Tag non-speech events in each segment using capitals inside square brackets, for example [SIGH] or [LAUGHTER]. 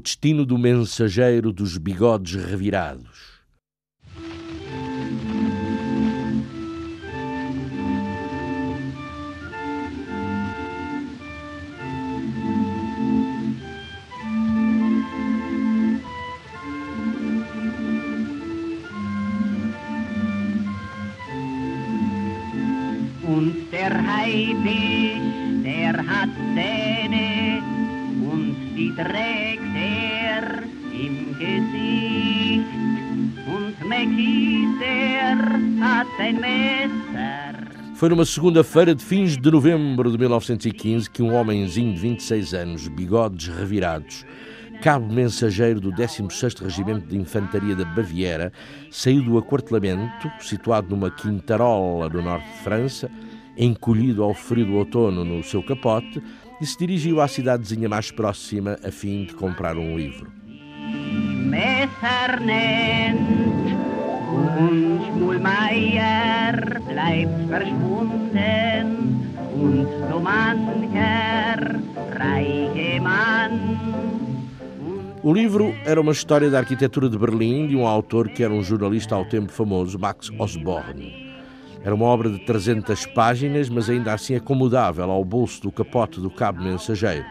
Destino do mensageiro dos bigodes revirados. Foi numa segunda-feira de fins de novembro de 1915 que um homenzinho de 26 anos, bigodes revirados, cabo mensageiro do 16º Regimento de Infantaria da Baviera, saiu do aquartelamento, situado numa quintarola no norte de França, encolhido ao frio do outono no seu capote, e se dirigiu à cidadezinha mais próxima a fim de comprar um livro. Messer nennt und bleibt verschwunden und so mancher reiche Mann O livro era uma história da arquitetura de Berlim de um autor que era um jornalista ao tempo famoso, Max Osborne. Era uma obra de 300 páginas, mas ainda assim acomodável ao bolso do capote do cabo mensageiro.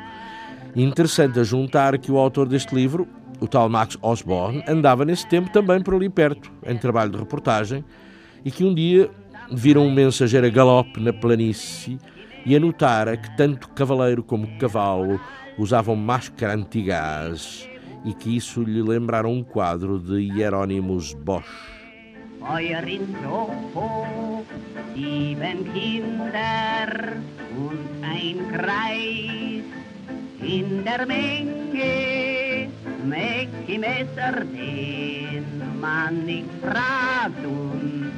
Interessante a juntar que o autor deste livro, o tal Max Osborne, andava nesse tempo também por ali perto, em trabalho de reportagem, e que um dia viram um mensageiro a galope na planície e anotara que tanto cavaleiro como cavalo usavam máscara antigás e que isso lhe lembrara um quadro de Hieronymus Bosch. Sieben Kinder und ein Kreis. In der Menge Mäcki Messer, den man nicht fragt und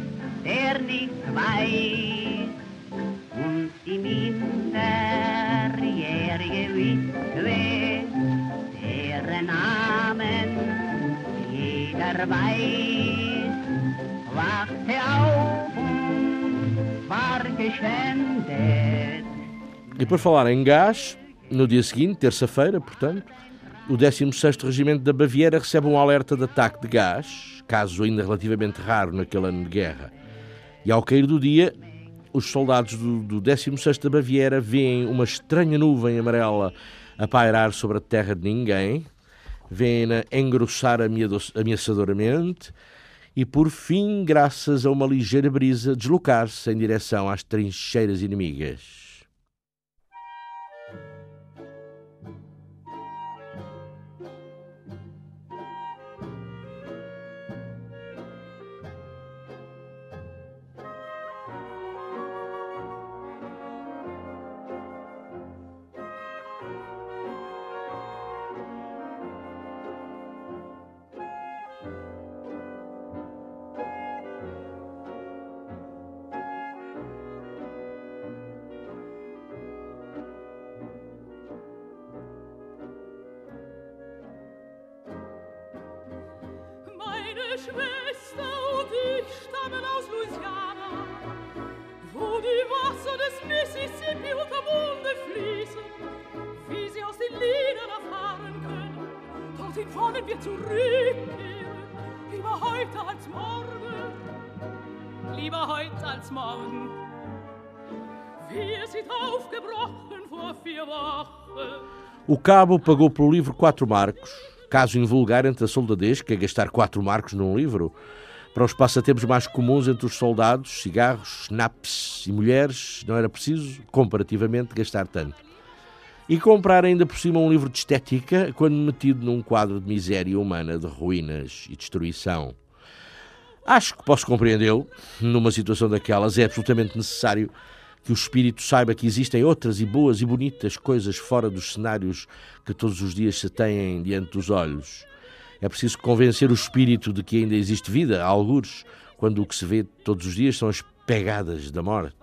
der nichts weiß. Und die minderjährige Witwe, deren Namen jeder weiß, wachte auf war geschändet. E por falar em gás, no dia seguinte, terça-feira, portanto, o 16º Regimento da Baviera recebe um alerta de ataque de gás, caso ainda relativamente raro naquele ano de guerra. E ao cair do dia, os soldados do, do 16º da Baviera veem uma estranha nuvem amarela a pairar sobre a terra de ninguém, veem-na engrossar ameaçadoramente e, por fim, graças a uma ligeira brisa, deslocar-se em direção às trincheiras inimigas. Cabo pagou pelo livro quatro marcos, caso invulgar entre a soldadez, que é gastar quatro marcos num livro. Para os passatempos mais comuns entre os soldados, cigarros, snaps e mulheres, não era preciso, comparativamente, gastar tanto. E comprar ainda por cima um livro de estética, quando metido num quadro de miséria humana, de ruínas e destruição. Acho que posso compreendê-lo. Numa situação daquelas, é absolutamente necessário que o espírito saiba que existem outras e boas e bonitas coisas fora dos cenários que todos os dias se têm diante dos olhos. É preciso convencer o espírito de que ainda existe vida, a algures, quando o que se vê todos os dias são as pegadas da morte.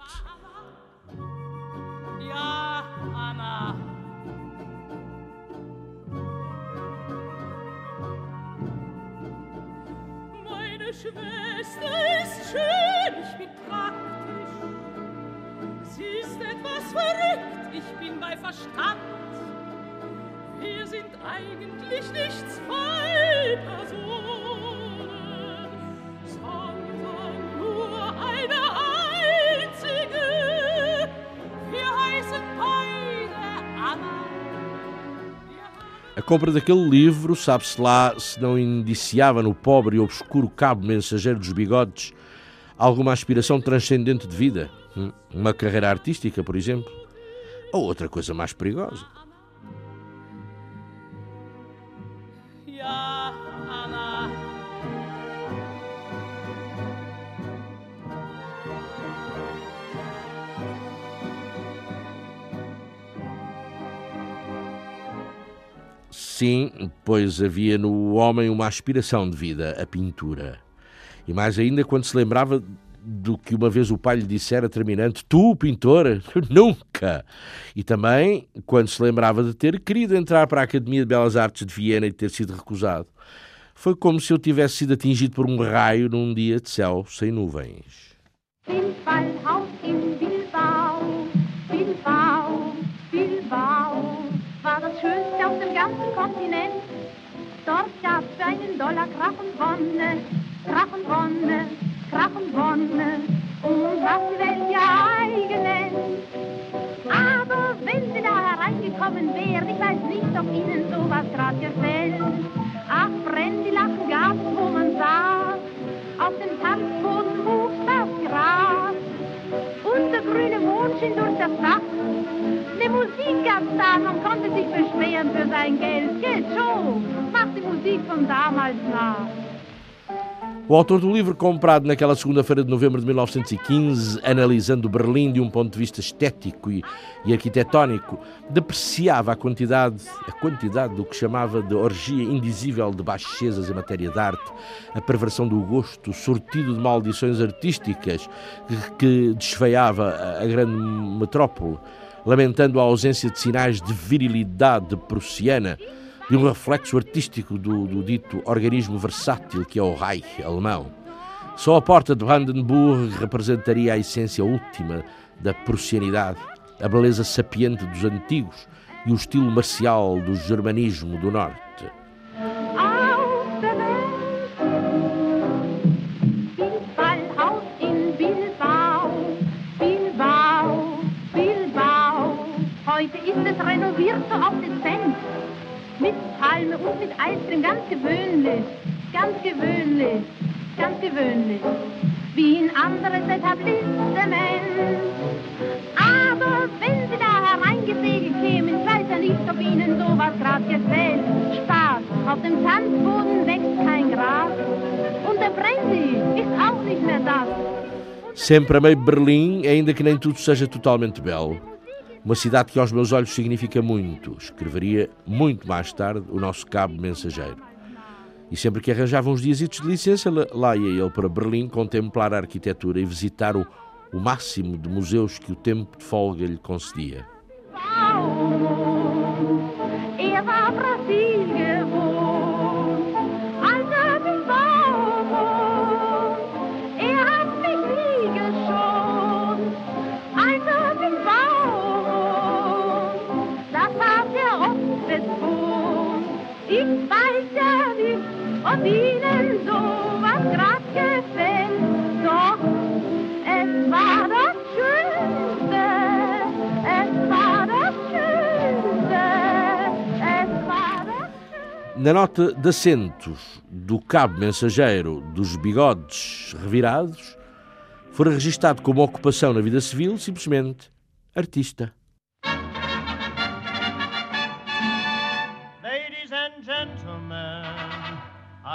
Schwester ist schön, ich bin ist etwas verrückt, ich bin bei Verstand. Wir sind eigentlich nicht zwei Personen, sondern nur eine einzige. Wir heißen beide Anna. A compra daquele livro, sabe-se lá se não indiciava no pobre e obscuro cabo mensageiro dos bigodes alguma aspiração transcendente de vida? Uma carreira artística, por exemplo? Ou outra coisa mais perigosa? Sim, pois havia no homem uma aspiração de vida, a pintura. E mais ainda quando se lembrava do que uma vez o pai lhe dissera terminante: Tu, pintora? [LAUGHS] Nunca! E também quando se lembrava de ter querido entrar para a Academia de Belas Artes de Viena e ter sido recusado. Foi como se eu tivesse sido atingido por um raio num dia de céu sem nuvens. Dort gab's einen Dollar Krach und Wonne, Krach und Wonne, Krach und was die Welt ja eigen nennt. Aber wenn Sie da hereingekommen wären, ich weiß nicht, ob Ihnen sowas grad gefällt. Ach, Brandy lachen gab's, wo man saß, auf dem Tanzboden wuchs das Gras. Und der grüne Mond schien durch das Dach. Ne Musik gab's da, man konnte sich beschweren für sein Geld. Geht schon, macht die Musik von damals nach. O autor do livro, comprado naquela segunda-feira de novembro de 1915, analisando Berlim de um ponto de vista estético e, e arquitetónico, depreciava a quantidade, a quantidade do que chamava de orgia indizível de baixezas em matéria de arte, a perversão do gosto, sortido de maldições artísticas que, que desfeiava a, grande metrópole, lamentando a ausência de sinais de virilidade prussiana de um reflexo artístico do, do dito organismo versátil que é o Reich alemão. Só a porta de Brandenburg representaria a essência última da prussianidade, a beleza sapiente dos antigos e o estilo marcial do germanismo do norte. Palme und mit Eiscreme, ganz gewöhnlich, ganz gewöhnlich, ganz gewöhnlich. Wie in anderes Etablissement. Aber wenn Sie da hereingesegelt kämen, ich weiß ja nicht, ob Ihnen sowas grad gefällt. Spaß, auf dem Tanzboden wächst kein Gras. Und der Brandy ist auch nicht mehr das. Sempre amei Berlim, ainda que nem tudo seja totalmente belo. Uma cidade que aos meus olhos significa muito, escreveria muito mais tarde o nosso cabo mensageiro. E sempre que arranjava uns dias de licença, lá- ia ele para Berlim contemplar a arquitetura e visitar o, o máximo de museus que o tempo de folga lhe concedia. Grad gefällt. Doch es war das Schönste, es war das Schönste, es war das Na nota de assentos do cabo mensageiro dos bigodes revirados, fora registado como ocupação na vida civil simplesmente artista.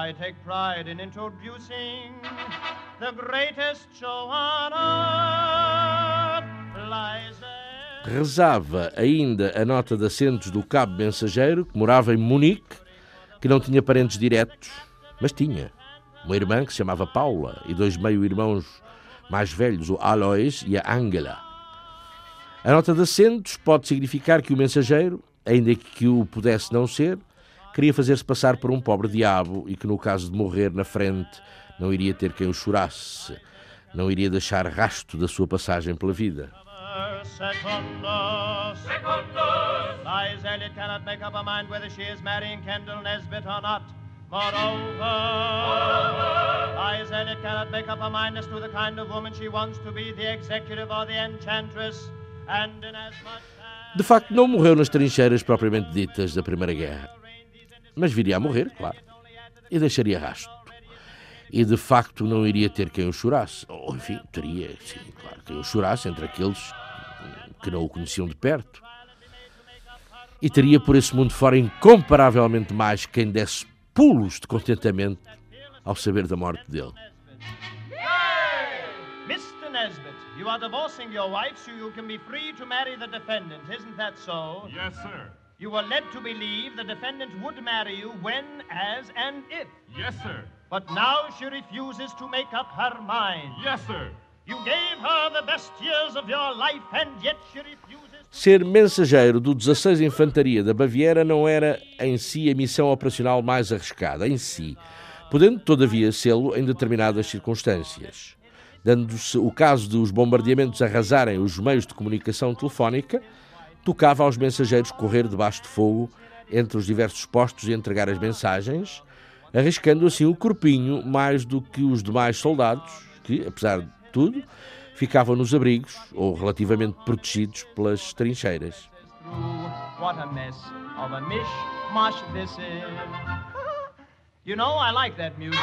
I take pride in introducing the greatest show on earth. rezava ainda a nota de assentos do cabo mensageiro, que morava em Munique, que não tinha parentes diretos, mas tinha uma irmã que se chamava Paula e dois meio-irmãos mais velhos, o Alois e a Angela. A nota de assentos pode significar que o mensageiro, ainda que o pudesse não ser, queria fazer-se passar por um pobre diabo e que, no caso de morrer na frente, não iria ter quem o chorasse, não iria deixar rasto da sua passagem pela vida. Secundus. Secundus. Lies Elliot cannot make up her mind whether she is marrying Kendall Nesbit or not. Moreover, Lies Elliot cannot make up her mind as to the kind of woman she wants to be, the executive or the enchantress. And inasmuch as De facto, não morreu nas trincheiras propriamente ditas da Primeira Guerra, mas viria a morrer, claro, e deixaria rasto. E de facto não iria ter quem o chorasse. Ou, enfim, teria, sim, claro, quem o chorasse entre aqueles que não o conheciam de perto. E teria por esse mundo fora incomparavelmente mais quem desse pulos de contentamento ao saber da morte dele. Mr. Nesbit, you are divorcing your wife so you can be free to marry the defendant, isn't that so? Yes, sir. You were led to believe the defendant would marry you when, as, and if. Yes, sir. But now she refuses to make up her mind. Yes, sir. You gave her the best years of your life, and yet she refuses. Ser mensageiro do 16 Infantaria da Baviera não era em si a missão operacional mais arriscada, em si, podendo todavia sê-lo em determinadas circunstâncias. Dando-se o caso de os bombardeamentos arrasarem os meios de comunicação telefónica, tocava aos mensageiros correr debaixo de fogo entre os diversos postos e entregar as mensagens, arriscando assim o corpinho mais do que os demais soldados, que, apesar de tudo, ficavam nos abrigos ou relativamente protegidos pelas trincheiras. You know, I like that music.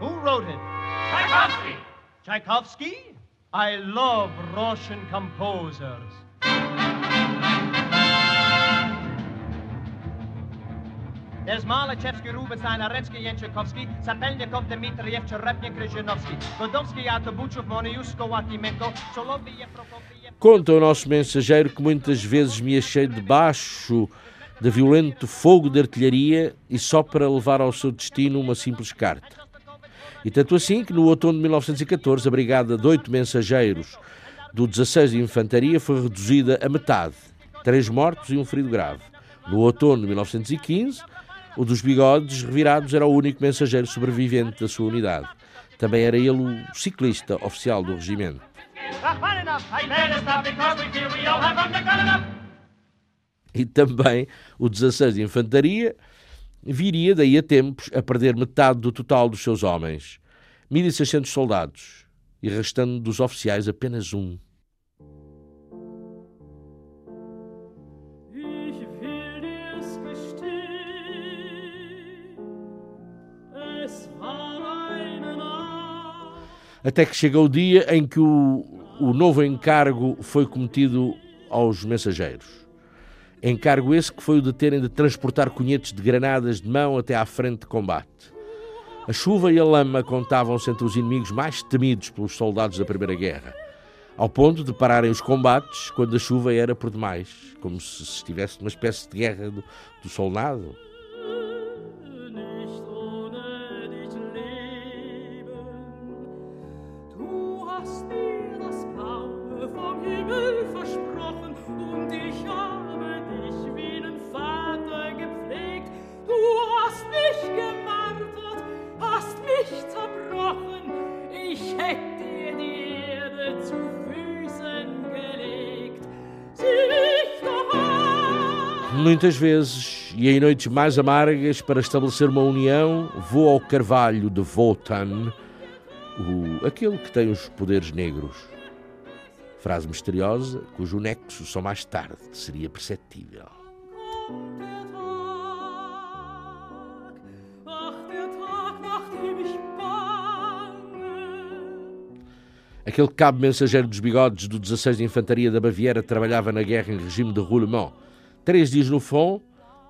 Who wrote it? Tchaikovsky! Tchaikovsky? I love Russian composers. Yenchikovsky, Sapelnikov, Dmitriev, Cherepnik, Godovsky, Atabuchov, Moniusko, Prokofiev. Conta o nosso mensageiro que muitas vezes me achei debaixo de violento fogo de artilharia e só para levar ao seu destino uma simples carta. E tanto assim que no outono de 1914 a brigada de oito mensageiros do 16 de Infantaria foi reduzida a metade, três mortos e um ferido grave. No outono de 1915, o dos bigodes revirados era o único mensageiro sobrevivente da sua unidade. Também era ele o ciclista oficial do regimento. E também o 16 de Infantaria viria daí a tempos a perder metade do total dos seus homens, 1.600 soldados, e restando dos oficiais apenas um. Até que chega o dia em que o, o novo encargo foi cometido aos mensageiros. Encargo esse que foi o de terem de transportar cunhetes de granadas de mão até à frente de combate. A chuva e a lama contavam-se entre os inimigos mais temidos pelos soldados da Primeira Guerra, ao ponto de pararem os combates quando a chuva era por demais, como se estivesse numa espécie de guerra do, do solnado. Muitas vezes, e em noites mais amargas, para estabelecer uma união, vou ao carvalho de Wotan, o, aquele que tem os poderes negros. Frase misteriosa, cujo nexo só mais tarde seria perceptível. Aquele cabo mensageiro dos bigodes do 16 de Infantaria da Baviera trabalhava na guerra em regime de roulement. Três dias no front,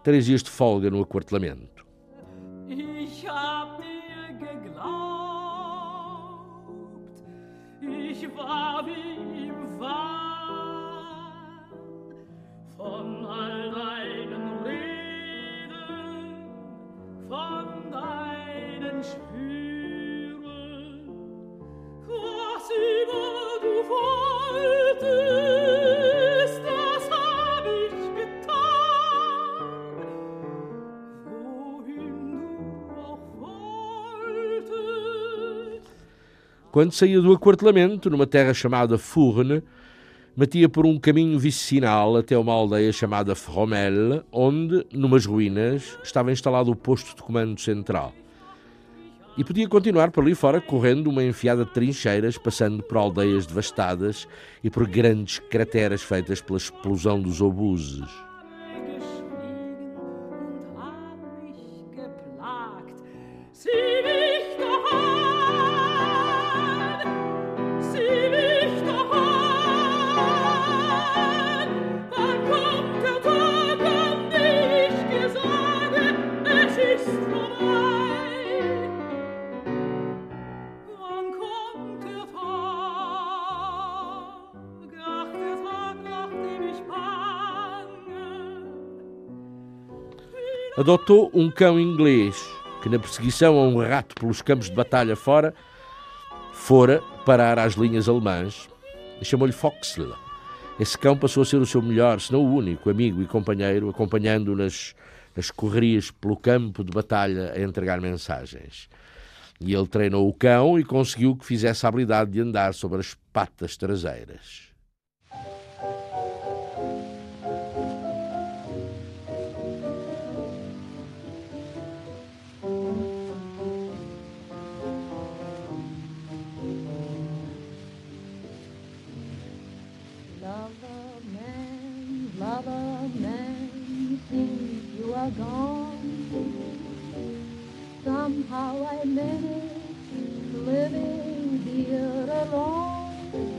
três dias de folga no aquartelamento. Ich Quando saía do aquartelamento, numa terra chamada Furne, matia por um caminho vicinal até uma aldeia chamada Fromel, onde, numas ruínas, estava instalado o posto de comando central. E podia continuar por ali fora, correndo uma enfiada de trincheiras, passando por aldeias devastadas e por grandes crateras feitas pela explosão dos obuses. Adotou um cão inglês que, na perseguição a um rato pelos campos de batalha fora, fora parar às linhas alemãs e chamou-lhe Foxle. Esse cão passou a ser o seu melhor, se não o único, amigo e companheiro, acompanhando-o nas, nas correrias pelo campo de batalha a entregar mensagens. E ele treinou o cão e conseguiu que fizesse a habilidade de andar sobre as patas traseiras. Somehow I managed living here alone.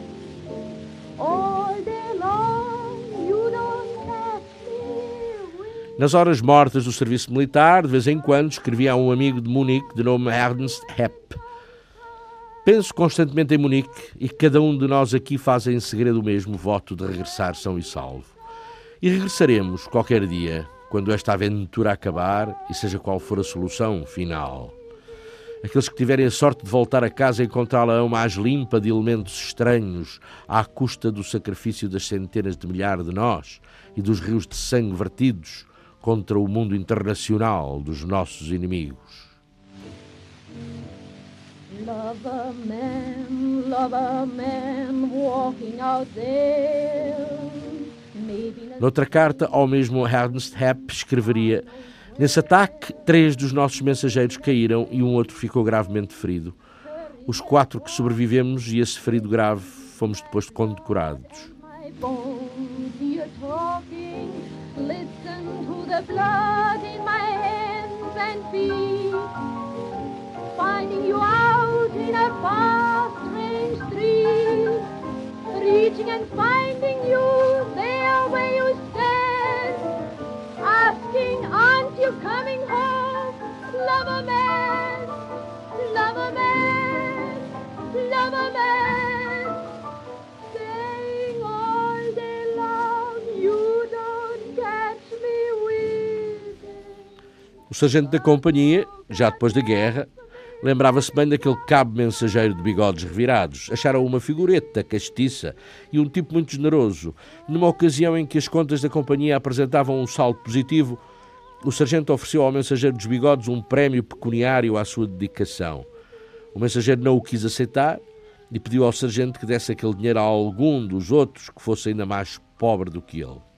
All day long you don't. Nas horas mortas do serviço militar, de vez em quando escrevia a um amigo de Munique de nome Ernst Hepp. Penso constantemente em Munique e cada um de nós aqui faz em segredo o mesmo voto de regressar são e salvo. E regressaremos qualquer dia quando esta aventura acabar e seja qual for a solução final. Aqueles que tiverem a sorte de voltar a casa encontrá-la mais limpa de elementos estranhos, à custa do sacrifício das centenas de milhares de nós e dos rios de sangue vertidos contra o mundo internacional dos nossos inimigos. Love a man, love a man walking out there. Noutra carta, ao mesmo Ernst Hepp escreveria: Nesse ataque, três dos nossos mensageiros caíram e um outro ficou gravemente ferido. Os quatro que sobrevivemos e esse ferido grave fomos depois condecorados. Finding you out in a far strange street, reaching and finding you there. you coming home? Love a man, love a man, love a man. Saying all day long, you don't catch me with O sargento da companhia, já depois da guerra, Lembrava-se bem daquele cabo mensageiro de bigodes revirados. Acharam uma figureta castiça e um tipo muito generoso. Numa ocasião em que as contas da companhia apresentavam um saldo positivo, o sargento ofereceu ao mensageiro dos bigodes um prémio pecuniário à sua dedicação. O mensageiro não o quis aceitar e pediu ao sargento que desse aquele dinheiro a algum dos outros que fosse ainda mais pobre do que ele.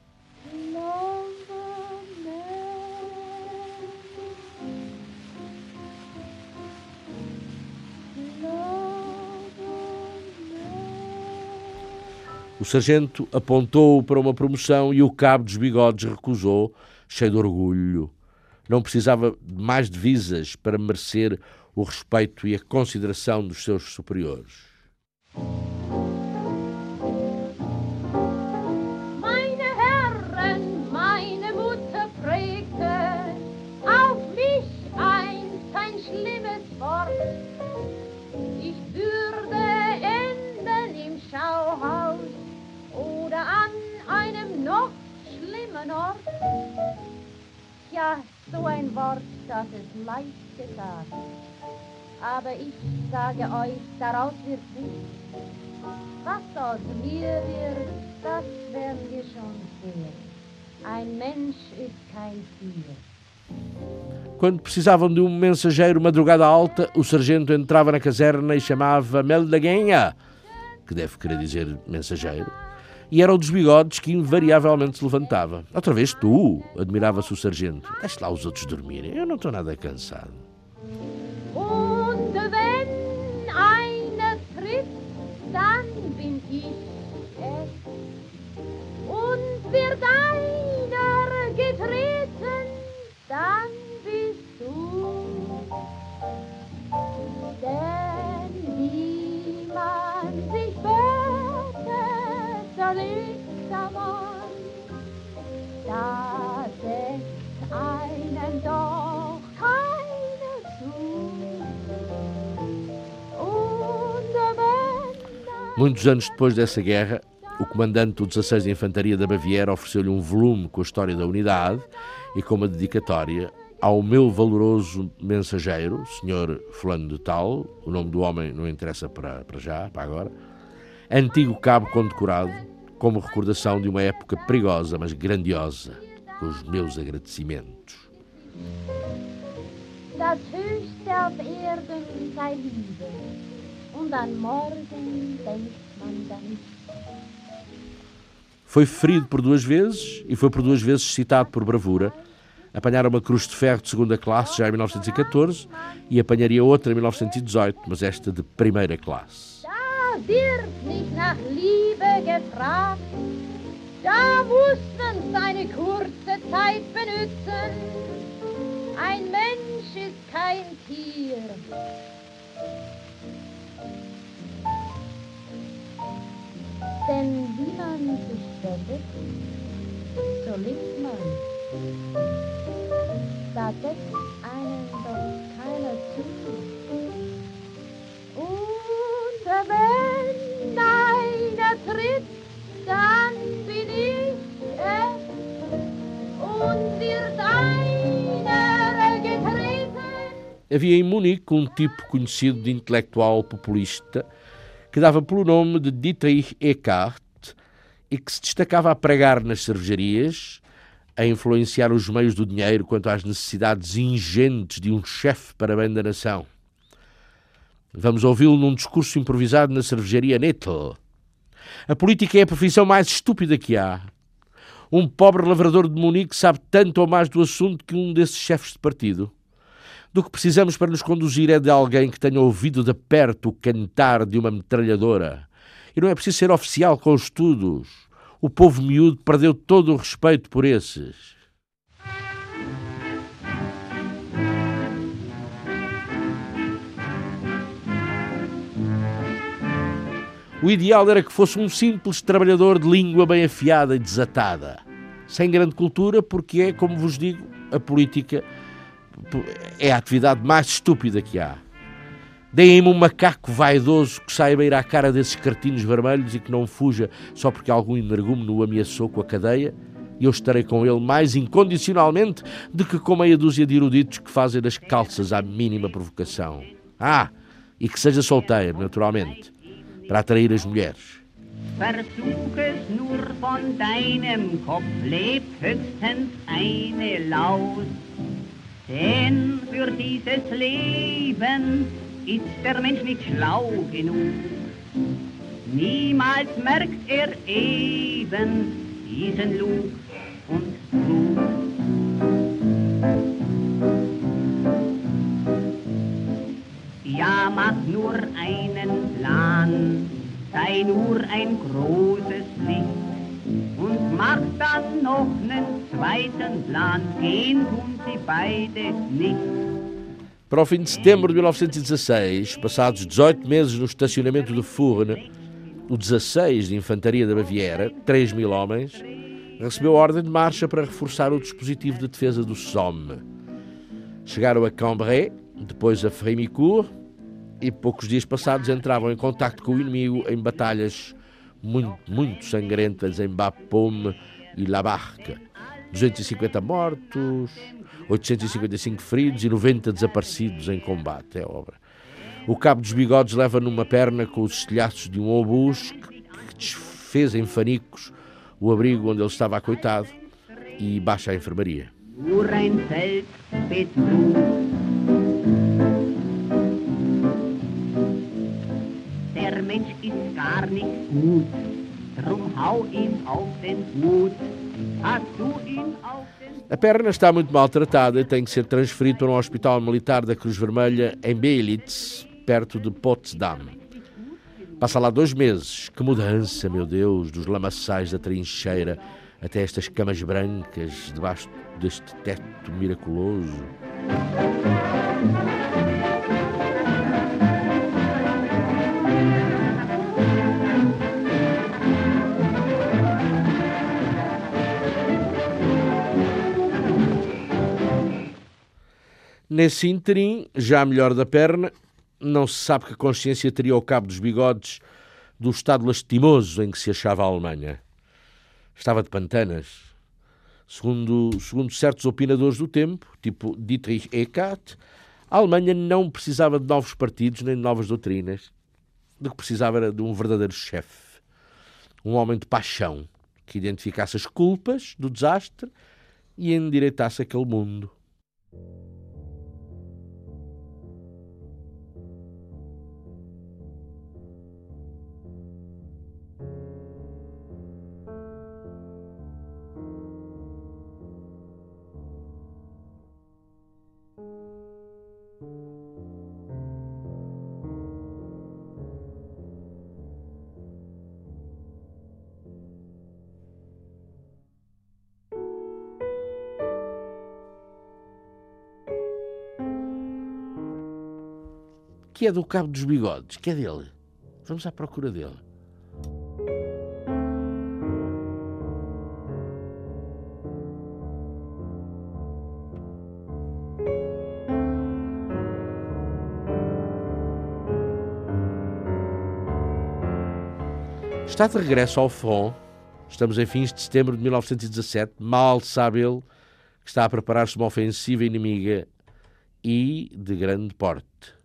O sargento apontou para uma promoção e o cabo dos bigodes recusou, cheio de orgulho. Não precisava de mais divisas para merecer o respeito e a consideração dos seus superiores. Ja, so ein Wort, leicht gesagt. Aber ich sage euch, daraus wird nichts. Was aus mir wird, das werden wir schon sehen. Ein Mensch ist kein Tier. Quando precisavam de um mensageiro madrugada alta, o sargento entrava na caserna e chamava Meldaguenha, que deve querer dizer mensageiro, e era o dos bigodes que invariavelmente se levantava. Outra vez tu, admirava-se o sargento. Deixe lá os outros dormirem, eu não estou nada cansado. Muitos anos depois dessa guerra, o comandante do 16 de Infantaria da Baviera ofereceu-lhe um volume com a história da unidade e com uma dedicatória ao meu valoroso mensageiro, Sr. Fulano de Tal, o nome do homem não interessa para, para já, para agora, antigo cabo condecorado, como recordação de uma época perigosa, mas grandiosa, com os meus agradecimentos. das Erden sei und an morgen denkt man dann. Foi ferido por duas vezes e foi por duas vezes citado por bravura. Apanhara uma cruz de ferro de segunda classe já em 1914 e apanharia outra em 1918, mas esta de primeira classe. Da wird nicht nach Liebe gefragt, da muss man seine kurze Zeit benützen. Ein Mensch ist kein Tier. Denn wie man sich bettet, so liegt man. Da deckt einen doch keiner zu. Und wenn einer tritt, dann bin ich es. Und wird einer getreten, Havia em Munique um tipo conhecido de intelectual populista que dava pelo nome de Dietrich Eckart e que se destacava a pregar nas cervejarias, a influenciar os meios do dinheiro quanto às necessidades ingentes de um chefe para bem da nação. Vamos ouvi-lo num discurso improvisado na cervejaria Nettel. A política é a profissão mais estúpida que há. Um pobre lavrador de Munique sabe tanto ou mais do assunto que um desses chefes de partido. Do que precisamos para nos conduzir é de alguém que tenha ouvido de perto o cantar de uma metralhadora. E não é preciso ser oficial com estudos. O povo miúdo perdeu todo o respeito por esses. O ideal era que fosse um simples trabalhador de língua bem afiada e desatada, sem grande cultura, porque é, como vos digo, a política é a atividade mais estúpida que há. Deem-me um macaco vaidoso que saiba ir à cara desses cartinhos vermelhos e que não fuja só porque algum energúmeno o ameaçou com a cadeia, e eu estarei com ele mais incondicionalmente do que com meia dúzia de eruditos que fazem das calças à mínima provocação. Ah, e que seja solteiro, naturalmente, para atrair as mulheres. Versuch nur von deinem Kopf, lebt höchstens eine Laus. Denn für dieses Leben ist der Mensch nicht schlau genug. Niemals merkt er eben diesen Lug und Trug. Ja, mach nur einen Plan, sei nur ein großes Licht und mach dann noch einen zweiten Plan, gehen tun sie beide nicht. Para o fim de setembro de 1916, passados 18 meses no estacionamento de Furne, o 16 de Infantaria da Baviera, 3 mil homens, recebeu ordem de marcha para reforçar o dispositivo de defesa do Somme. Chegaram a Cambrai, depois a Frémicourt, e poucos dias passados entravam em contacto com o inimigo em batalhas muito, muito sangrentas em Bapaume e La Barque. 250 mortos, 855 feridos e 90 desaparecidos em combate. É obra. O cabo dos bigodes leva numa perna com os estilhaços de um obus que, desfez em fanicos o abrigo onde ele estava acoitado e baixa à enfermaria. nur gar drum hau ihm auf den A perna está muito maltratada e tem que ser transferido para um hospital militar da Cruz Vermelha em Beilitz, perto de Potsdam. Passa lá dois meses. Que mudança, meu Deus, dos lamaçais da trincheira até estas camas brancas debaixo deste teto miraculoso. Nesse interim, já melhor da perna, não se sabe que consciência teria ao cabo dos bigodes do estado lastimoso em que se achava a Alemanha. Estava de pantanas. Segundo, segundo certos opinadores do tempo, tipo Dietrich Eckart, a Alemanha não precisava de novos partidos nem de novas doutrinas. Do que precisava era de um verdadeiro chefe. Um homem de paixão que identificasse as culpas do desastre e endireitasse aquele mundo. Que é do Cabo dos Bigodes, que é dele. Vamos à procura dele. Está de regresso ao front. Estamos em fins de setembro de 1917. Mal sabe ele que está a preparar-se uma ofensiva inimiga e de grande porte.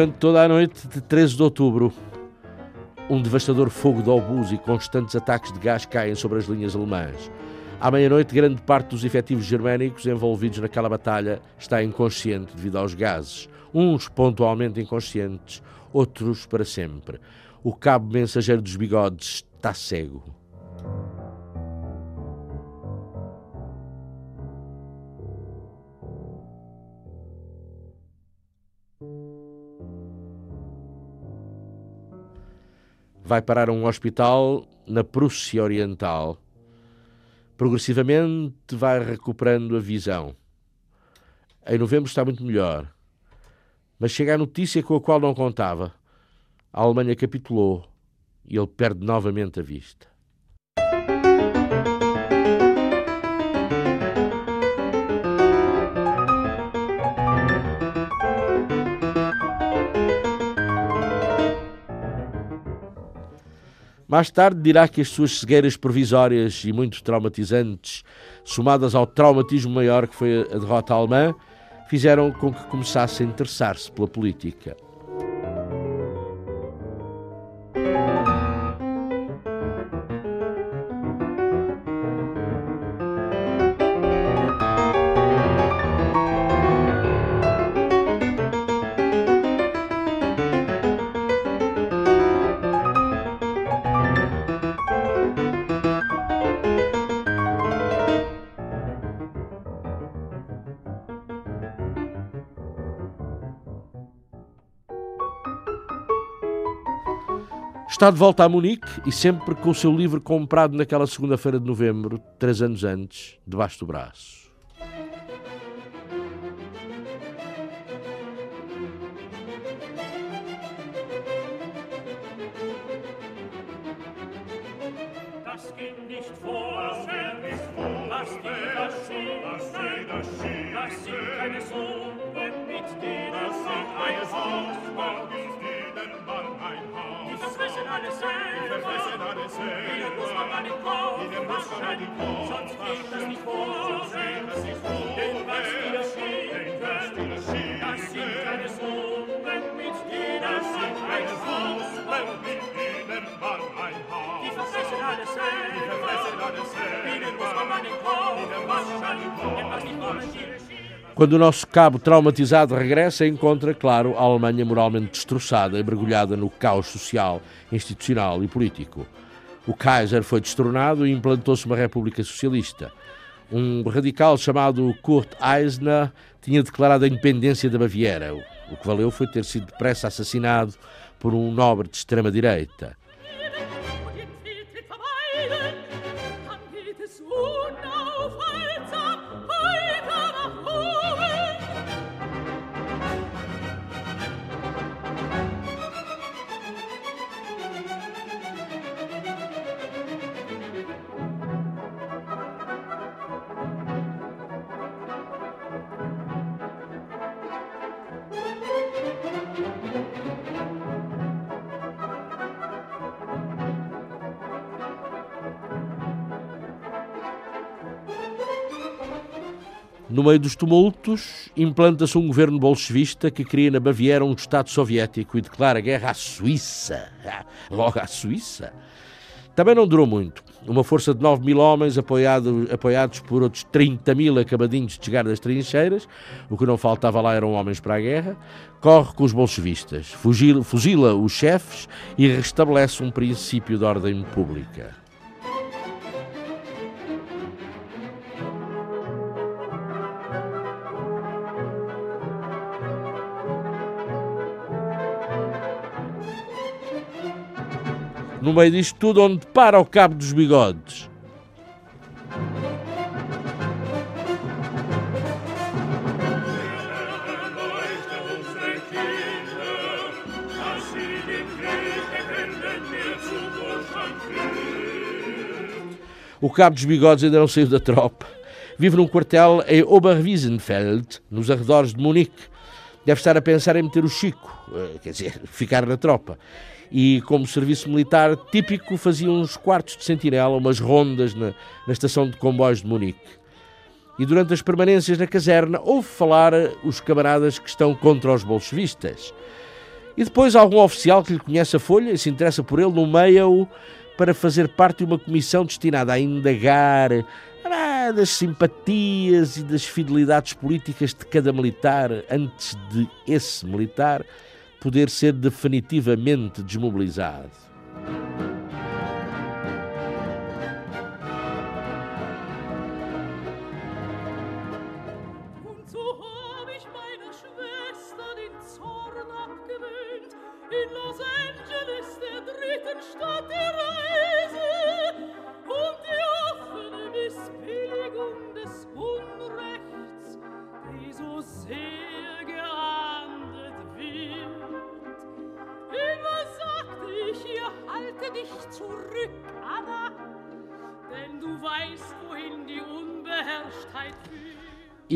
Durante toda a noite de 13 de outubro, um devastador fogo de obus e constantes ataques de gás caem sobre as linhas alemãs. À meia-noite, grande parte dos efetivos germânicos envolvidos naquela batalha está inconsciente devido aos gases. Uns pontualmente inconscientes, outros para sempre. O cabo mensageiro dos bigodes está cego. Vai parar a um hospital na Prússia Oriental. Progressivamente vai recuperando a visão. Em novembro está muito melhor. Mas chega a notícia com a qual não contava. A Alemanha capitulou e ele perde novamente a vista. Mais tarde dirá que as suas cegueiras provisórias e muito traumatizantes, somadas ao traumatismo maior que foi a derrota alemã, fizeram com que começasse a interessar-se pela política. Está de volta a Munique e sempre com o seu livro comprado naquela segunda-feira de novembro, três anos antes, debaixo do braço. Das das. Ihnen muss man an den Kopf. Ihnen muss man an den Kopf. Sonst geht das nicht vor. Sonst geht das nicht vor. Denn was die da schieben, das sind keine Sohn mit denen das sind ein Haus. Mit denen man ein Haus. Die verfressen alles selber. Die verfressen alles selber. Ihnen muss man an den Kopf. Ihnen muss man an den Kopf. Denn was nicht wollen, die Quando o nosso cabo traumatizado regressa, encontra, claro, a Alemanha moralmente destroçada e mergulhada no caos social, institucional e político. O Kaiser foi destronado e implantou-se uma república socialista. Um radical chamado Kurt Eisner tinha declarado a independência da Baviera. O que valeu foi ter sido depressa assassinado por um nobre de extrema-direita. No meio dos tumultos, implanta-se um governo bolchevista que cria na Baviera um Estado soviético e declara guerra à Suíça. [LAUGHS] Logo à Suíça. Também não durou muito. Uma força de 9 mil homens, apoiado- apoiados por outros 30 mil acabadinhos de chegar das trincheiras, o que não faltava lá eram homens para a guerra, corre com os bolchevistas, fuzila os chefes e restabelece um princípio de ordem pública. No meio disto tudo, onde para o cabo dos bigodes. O cabo dos bigodes ainda não saiu da tropa. Vive num quartel em Oberwiesenfeld, nos arredores de Munique. Deve estar a pensar em meter o Chico, eh, quer dizer, ficar na tropa. E, como serviço militar típico, fazia uns quartos de sentinela, umas rondas na, na estação de comboios de Munique. E durante as permanências na caserna, ouve falar os camaradas que estão contra os bolchevistas. E depois algum oficial que lhe conhece a folha e se interessa por ele nomeia-o para fazer parte de uma comissão destinada a indagar ah, das simpatias e das fidelidades políticas de cada militar antes de esse militar poder ser definitivamente desmobilizado.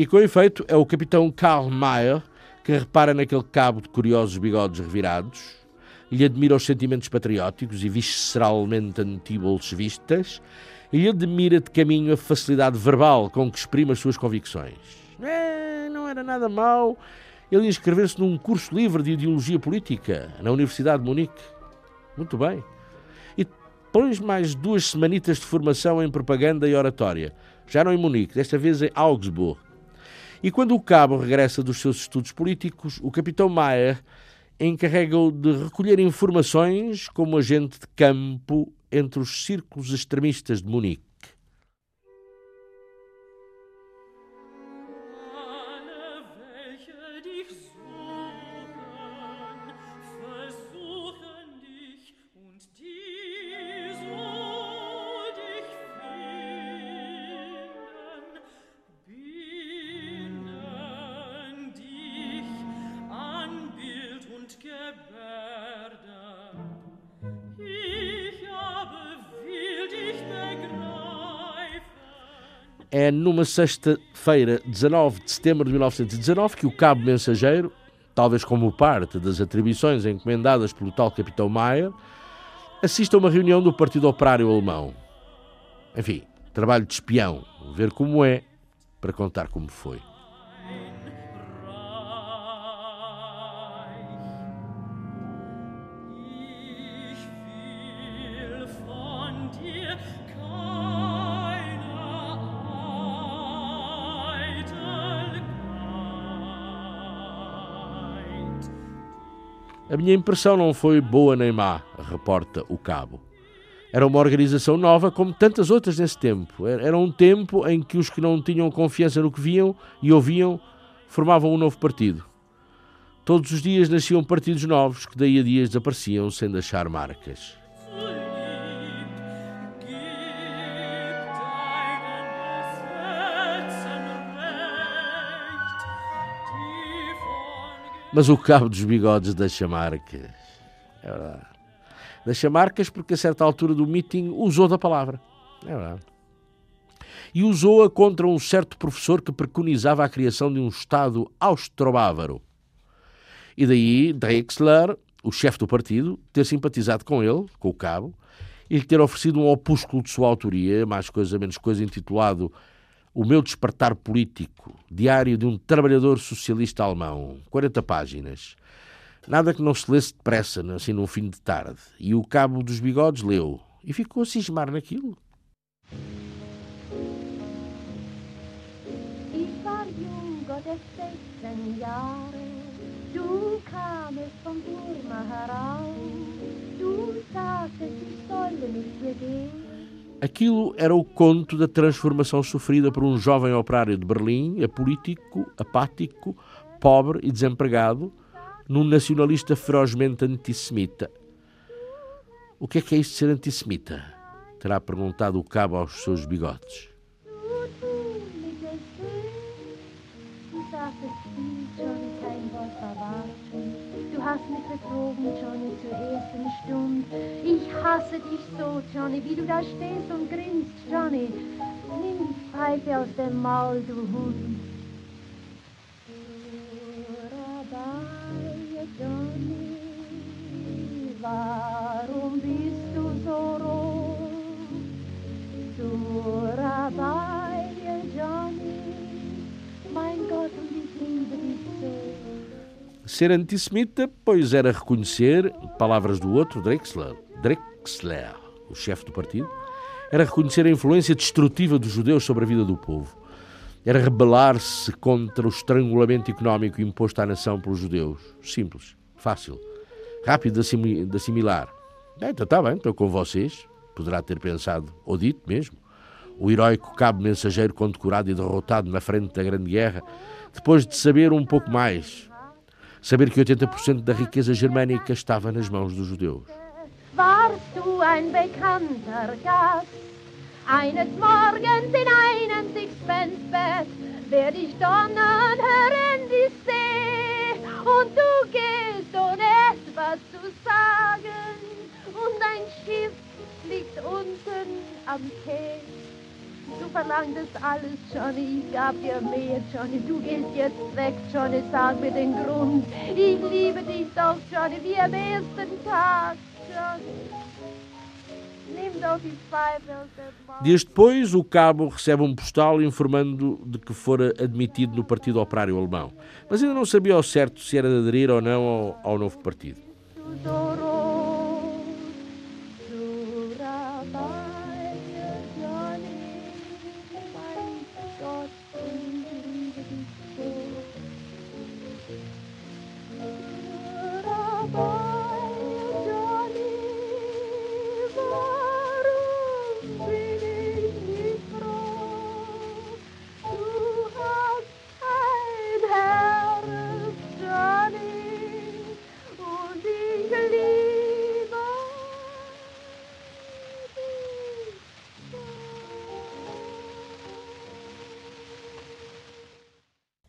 E com efeito é o capitão Karl Mayer que repara naquele cabo de curiosos bigodes revirados, lhe admira os sentimentos patrióticos e visceralmente anti-bolchevistas, e admira de caminho a facilidade verbal com que exprime as suas convicções. É, não era nada mau ele inscrever-se num curso livre de ideologia política na Universidade de Munique. Muito bem. E depois mais duas semanitas de formação em propaganda e oratória. Já não em Munique, desta vez em Augsburg. E quando o cabo regressa dos seus estudos políticos, o capitão Mayer encarrega-o de recolher informações como agente de campo entre os círculos extremistas de Munique. É numa sexta-feira, 19 de setembro de 1919, que o cabo mensageiro, talvez como parte das atribuições encomendadas pelo tal capitão Mayer, assiste a uma reunião do Partido Operário Alemão. Enfim, trabalho de espião, ver como é, para contar como foi. A minha impressão não foi boa nem má, reporta o cabo. Era uma organização nova, como tantas outras nesse tempo. Era um tempo em que os que não tinham confiança no que viam e ouviam formavam um novo partido. Todos os dias nasciam partidos novos que daí a dias desapareciam sem deixar marcas. Mas o cabo dos bigodes deixa marcas. É verdade. Deixa marcas porque a certa altura do meeting usou da palavra. É verdade. E usou-a contra um certo professor que preconizava a criação de um Estado austro-bávaro. E daí Drexler, o chefe do partido, ter simpatizado com ele, com o cabo, e lhe ter oferecido um opúsculo de sua autoria, mais coisa menos coisa, intitulado o meu despertar político, diário de um trabalhador socialista alemão, 40 páginas. Nada que não se lesse depressa, assim num fim de tarde. E o cabo dos bigodes leu e ficou a cismar naquilo. Ich war jung, Gottes 16 Jahre, du kamest vom Burma heraus, du sagtest, ich solle mit dir gehen. Aquilo era o conto da transformação sofrida por um jovem operário de Berlim, apolítico, apático, pobre e desempregado, num nacionalista ferozmente antissemita. O que é que é isto de ser antissemita? Terá perguntado o cabo aos seus bigodes. Betrogen, Johnny, zur ersten Stund. Ich hasse dich so, Johnny, wie du da stehst und grinst, Johnny. Nimm die Pfeife aus dem Maul, du Hund. Warum bist du so rot? Surabaya, Ser antissemita, pois era reconhecer, palavras do outro, Drexler, Drexler, o chefe do partido, era reconhecer a influência destrutiva dos judeus sobre a vida do povo. Era rebelar-se contra o estrangulamento económico imposto à nação pelos judeus. Simples, fácil, rápido de, assimi- de assimilar. É, então está bem, estou com vocês. Poderá ter pensado, ou dito mesmo, o heróico cabo mensageiro condecorado e derrotado na frente da Grande Guerra, depois de saber um pouco mais. Saber que 80% da riqueza germânica estava nas mãos dos judeus. warst du ein bekannter Gast. Eines Morgens in einem Sixpence-Bett und du gehst zu sagen und dein Schiff liegt unten am Quai. Du verlangtest alles, Johnny, ich gab dir mehr, Johnny. Du gehst jetzt weg, Johnny, sag mir den Grund. Ich liebe dich doch, Johnny, wie am ersten Tag, Johnny. Dias depois, o cabo recebe um postal informando de que fora admitido no Partido Operário Alemão, mas ainda não sabia ao certo se era de aderir ou não ao, ao novo partido.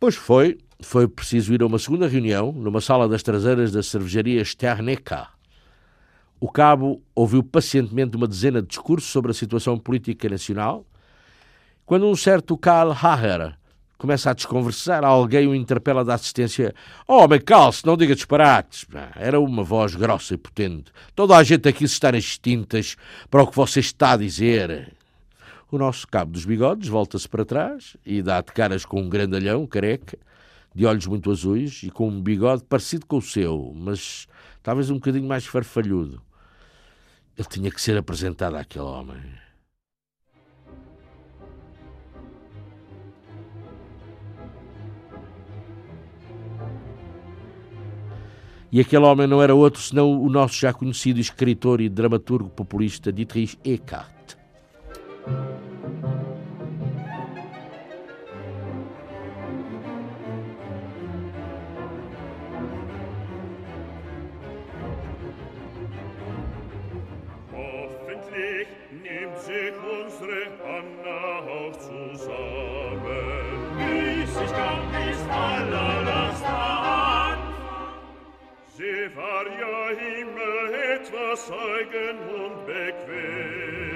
Pois foi, foi preciso ir a uma segunda reunião, numa sala das traseiras da cervejaria Sterneca. O cabo ouviu pacientemente uma dezena de discursos sobre a situação política nacional. Quando um certo Karl Haher começa a desconversar, alguém o interpela da assistência. Oh, homem, calce, não diga disparates. Era uma voz grossa e potente. Toda a gente aqui se está nas tintas para o que você está a dizer. O nosso cabo dos bigodes volta-se para trás e dá de caras com um grandalhão, careca, de olhos muito azuis e com um bigode parecido com o seu, mas talvez um bocadinho mais farfalhudo. Ele tinha que ser apresentado àquele homem. E aquele homem não era outro senão o nosso já conhecido escritor e dramaturgo populista Dietrich Eckart. War ja immer etwas eigen und bequem.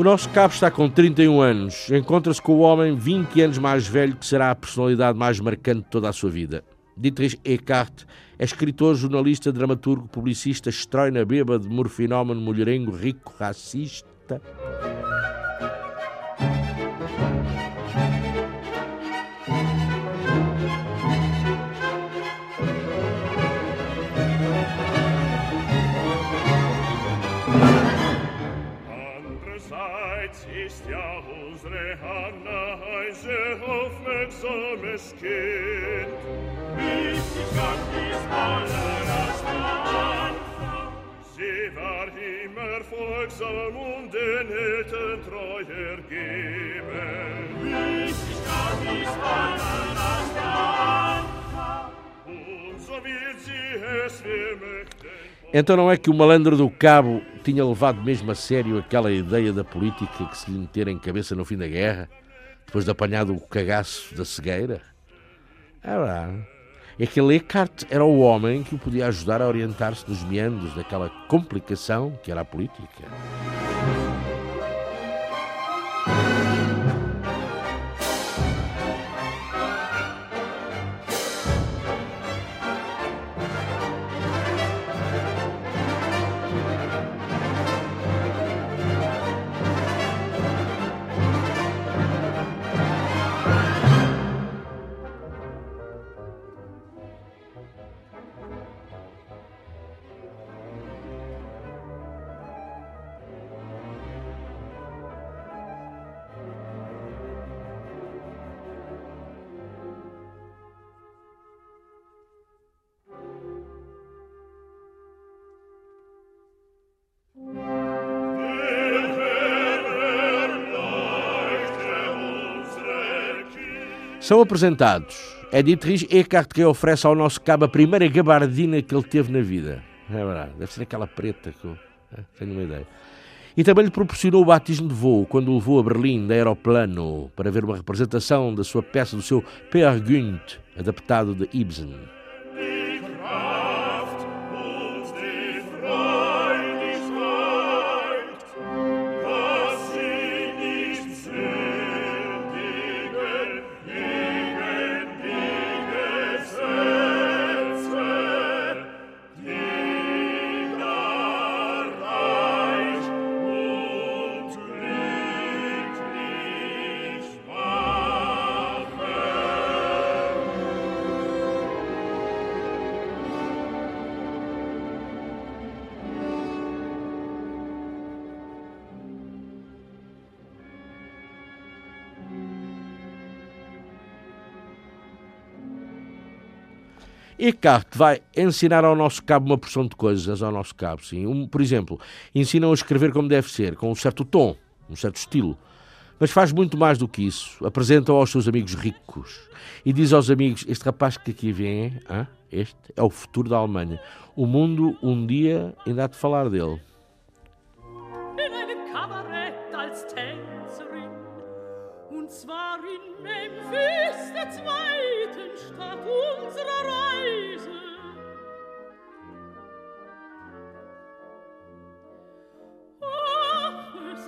O nosso cabo está com 31 anos. Encontra-se com o homem 20 anos mais velho que será a personalidade mais marcante de toda a sua vida. Dietrich Eckart é escritor, jornalista, dramaturgo, publicista, estroina, bêbado, morfinómano, mulherengo, rico, racista. Então não é que o malandro do cabo tinha levado mesmo a sério aquela ideia da política que se lhe meter em cabeça no fim da guerra, depois de apanhado o cagaço da cegueira? É. É que Eckart era o homem que o podia ajudar a orientar-se nos meandros daquela complicação que era a política. São apresentados. Dietrich Eckart que oferece ao nosso cabo a primeira gabardina que ele teve na vida. É verdade, deve ser aquela preta que eu é, tenho uma ideia. E também lhe proporcionou o batismo de voo quando o levou a Berlim de aeroplano para ver uma representação da sua peça do seu Peer Gynt, adaptado de Ibsen. Eckart vai ensinar ao nosso cabo uma porção de coisas, ao nosso cabo, sim. Um, por exemplo, ensina-o a escrever como deve ser, com um certo tom, um certo estilo. Mas faz muito mais do que isso. Apresenta-o aos seus amigos ricos e diz aos amigos: Este rapaz que aqui vem, hein? este é o futuro da Alemanha. O mundo um dia ainda há de falar dele. Memphis, der zweiten Stadt unserer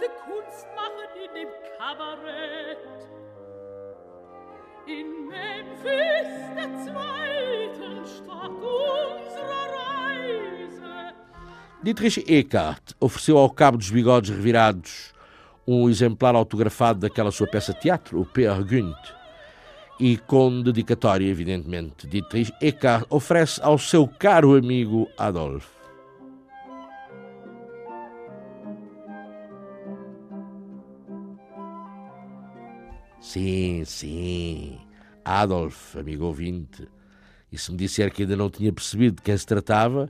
wollte Kunst machen in dem Kabarett. In Memphis, der zweiten Stadt unserer Reise. Dietrich Eckart ofereceu ao cabo dos bigodes revirados um exemplar autografado daquela sua peça de teatro, o Peer Gynt. E com dedicatória, evidentemente, Dietrich Eckart oferece ao seu caro amigo Adolf. Sim, sim. Adolf, amigo ouvinte. E se me disser que ainda não tinha percebido de quem se tratava,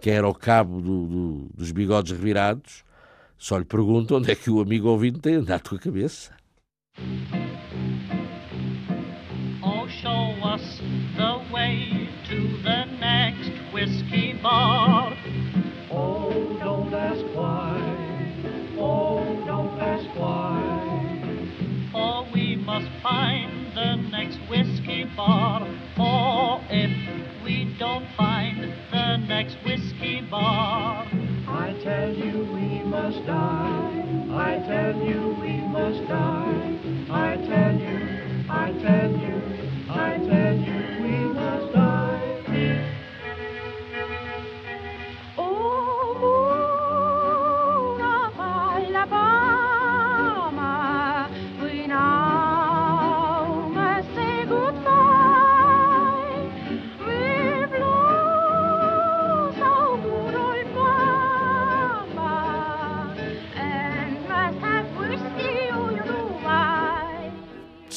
que era o cabo do- do- dos bigodes revirados, só lhe pergunto onde é que o amigo ouvinte tem andado com a cabeça. Oh, show us the way to the next whiskey bar. Oh, don't ask why. Oh, don't ask why. Must find the next whiskey bar. For if we don't find the next whiskey bar, I tell you we must die. I tell you we must die. I tell you, I tell you, I tell you we must die.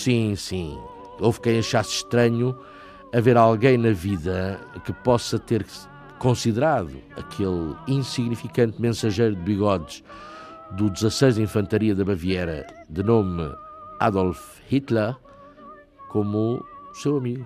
Sim, sim. Houve quem achasse estranho haver alguém na vida que possa ter considerado aquele insignificante mensageiro de bigodes do 16 de Infantaria da Baviera, de nome Adolf Hitler, como seu amigo.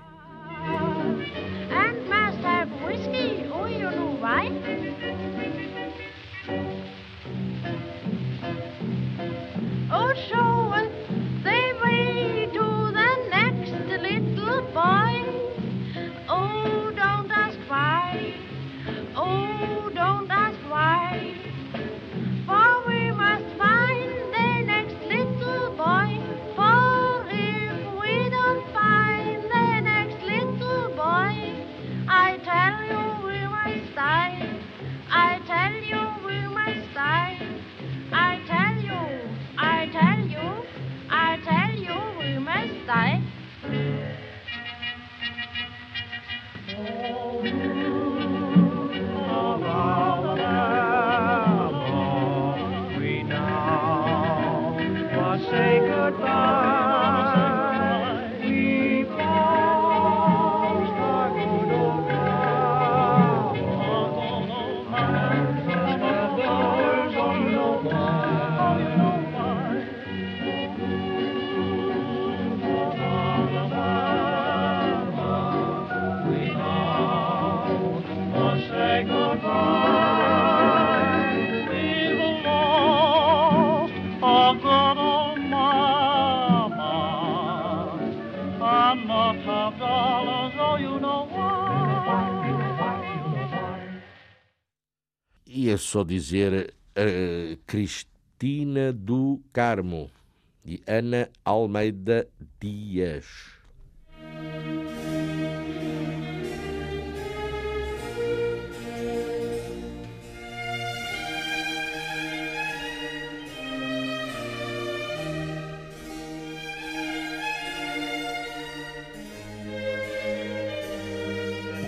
Só dizer a Cristina do Carmo e Ana Almeida Dias.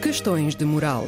Questões de moral.